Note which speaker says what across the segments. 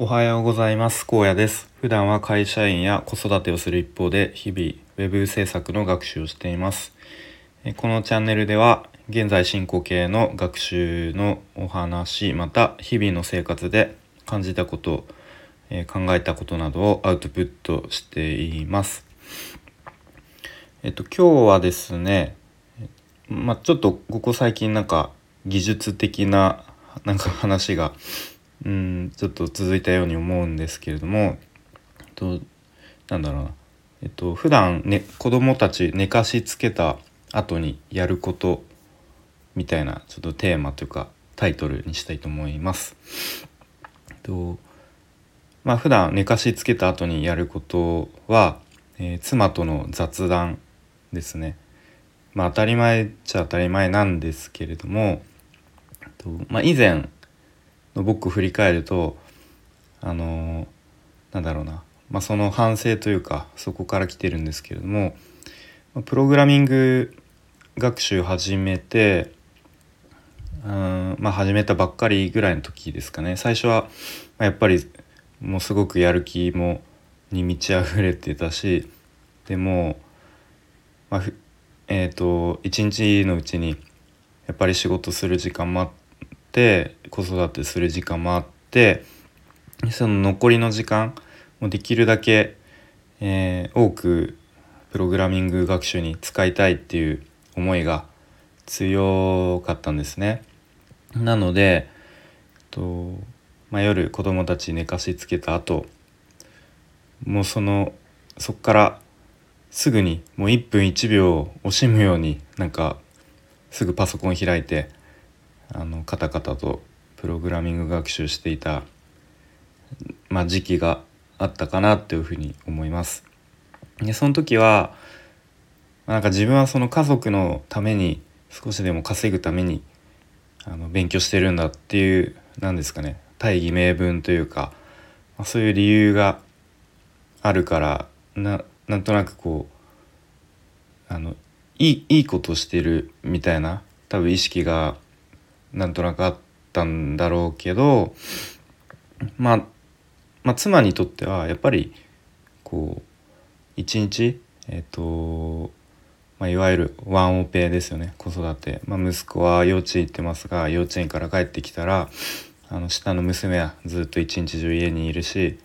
Speaker 1: おはようございます。高野です。普段は会社員や子育てをする一方で日々ウェブ制作の学習をしています。このチャンネルでは現在進行形の学習のお話また日々の生活で感じたこと考えたことなどをアウトプットしています。えっと今日はですねまあ、ちょっとここ最近なんか技術的ななんか話がうんちょっと続いたように思うんですけれども、えっと、なんだろうなえっと普段ね子供たち寝かしつけた後にやることみたいなちょっとテーマというかタイトルにしたいと思います。えっとまあ普段寝かしつけた後にやることは、えー、妻との雑談ですね。まあ当たり前っちゃ当たり前なんですけれども、とまあ、以前の僕振り返るとあのなんだろうな、まあ、その反省というかそこから来てるんですけれどもプログラミング学習始めてうんまあ始めたばっかりぐらいの時ですかね。最初はやっぱりもうすごくやる気もに満ち溢れてたしでも、まあ、えっ、ー、と一日のうちにやっぱり仕事する時間もあって子育てする時間もあってその残りの時間もできるだけ、えー、多くプログラミング学習に使いたいっていう思いが強かったんですね。なのでと、まあ、夜子供たち寝かしつけた後もうそのそっからすぐにもう1分1秒惜しむようになんかすぐパソコン開いてあのカタカタとプログラミング学習していた、まあ、時期があったかなというふうに思います。でその時はなんか自分はその家族のために少しでも稼ぐためにあの勉強してるんだっていう何ですかね大義名分というか、まあ、そういう理由があるからななんとなくこうあのいいいいことしてるみたいな多分意識がなんとなくあったんだろうけど、まあ、まあ妻にとってはやっぱりこう一日えっ、ー、と、まあ、いわゆるワンオペですよね。子育て、まあ、息子は幼稚園行ってますが幼稚園から帰ってきたらあの下の娘はずっと一日中家にいるし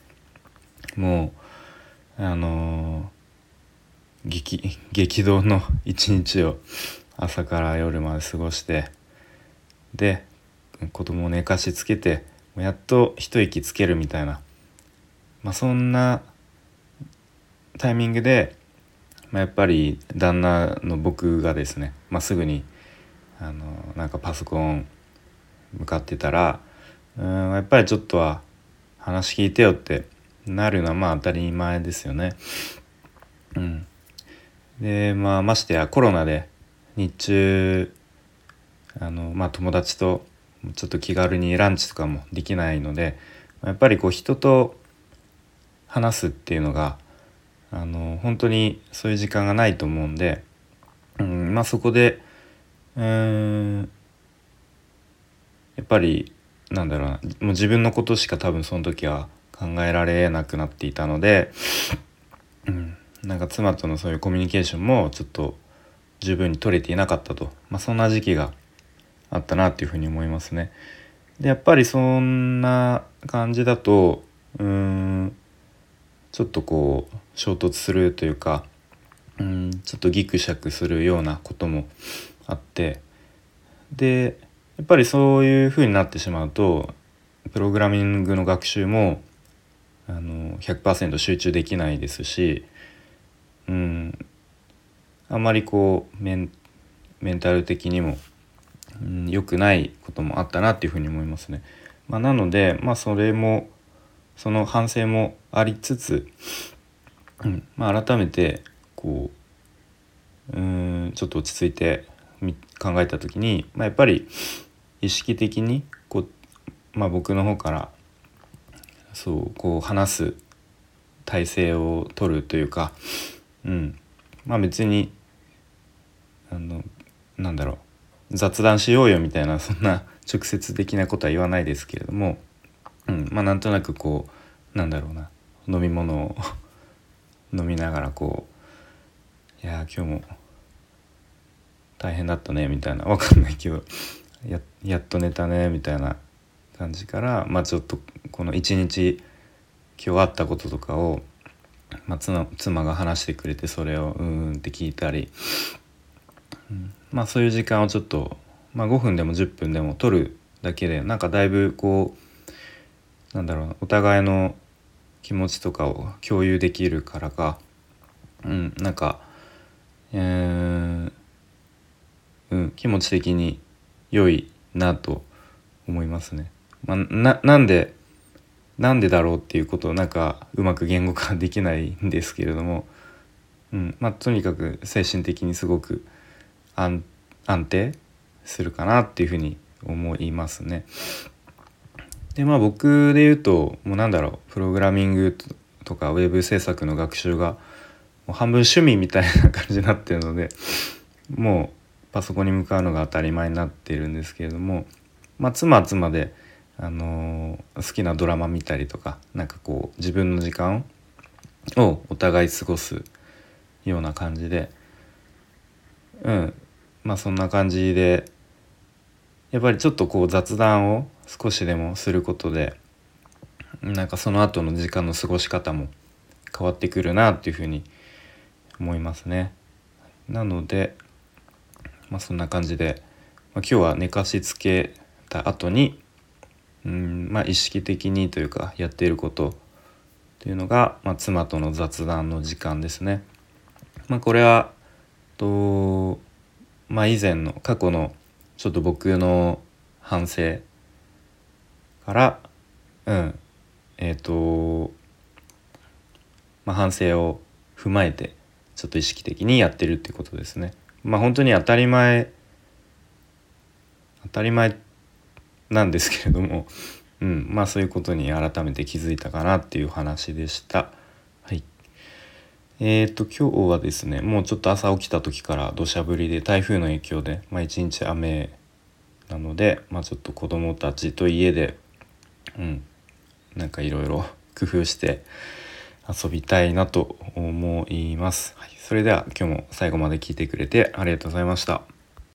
Speaker 1: もうあのー、激激動の一日を朝から夜まで過ごしてで子供を寝かしつけてやっと一息つけるみたいな、まあ、そんなタイミングで、まあ、やっぱり旦那の僕がですね、まあ、すぐにあのなんかパソコン向かってたらうんやっぱりちょっとは話聞いてよってなるのはまあ当たり前ですよね。うん、でまあましてやコロナで日中あの、まあ、友達とちょっと気軽にランチとかもできないのでやっぱりこう人と話すっていうのがあの本当にそういう時間がないと思うんで、うんまあ、そこでうんやっぱりなんだろうなもう自分のことしか多分その時は考えられなくなっていたので、うん、なんか妻とのそういうコミュニケーションもちょっと十分に取れていなかったと、まあ、そんな時期があったなっていうふうに思いますね。でやっぱりそんな感じだとうんちょっとこう衝突するというかうんちょっとギクシャクするようなこともあってでやっぱりそういうふうになってしまうとプログラミングの学習もあの100%集中できないですしうんあまりこうメンメンタル的にも良、うん、くないこともあったなっていうふうに思いますね。まあ、なので、まあ、それもその反省もありつつ、うんまあ、改めてこううんちょっと落ち着いて考えた時に、まあ、やっぱり意識的にこう、まあ、僕の方からそうこう話す体制を取るというか、うん、まあ別にあのなんだろう雑談しようよみたいな そんな直接的なことは言わないですけれどもうんまあなんとなくこうなんだろうな飲み物を 飲みながらこう「いや今日も大変だったね」みたいなわかんないけどややっと寝たねみたいな感じからまあちょっとこの一日今日あったこととかを、まあ、妻妻が話してくれてそれをうんうんって聞いたり、うん、まあそういう時間をちょっと、まあ、5分でも10分でも取るだけでなんかだいぶこうなんだろうお互いの気持ちとかを共有できるからかうんなんかえー、うん気持ち的に良いなと思いますね。まあ、ななんでなんでだろうっていうことをなんかうまく言語化できないんですけれども、うんまあ、とにかく精神的にすごく安定するかなっていうふうに思いますね。でまあ僕で言うともうなんだろうプログラミングとかウェブ制作の学習がもう半分趣味みたいな感じになってるのでもうパソコンに向かうのが当たり前になっているんですけれどもまあ妻は妻で、あのー、好きなドラマ見たりとかなんかこう自分の時間をお互い過ごすような感じでうんまあそんな感じでやっぱりちょっとこう雑談を少しでもすることでなんかその後の時間の過ごし方も変わってくるなっていうふうに思いますね。なので、まあ、そんな感じで、まあ、今日は寝かしつけた後にうんまあ意識的にというかやっていることっていうのが、まあ、妻との雑談の時間ですね。まあ、これはと、まあ、以前の過去のちょっと僕の反省からうんえっ、ー、とまあ反省を踏まえてちょっと意識的にやってるっていことですね。まあ本当に当たり前当たり前なんですけれども、うん、まあそういうことに改めて気づいたかなっていう話でした。えーと今日はですねもうちょっと朝起きた時から土砂降りで台風の影響で、まあ、一日雨なので、まあ、ちょっと子供たちと家でうんなんかいろいろ工夫して遊びたいなと思います、はい、それでは今日も最後まで聞いてくれてありがとうございました。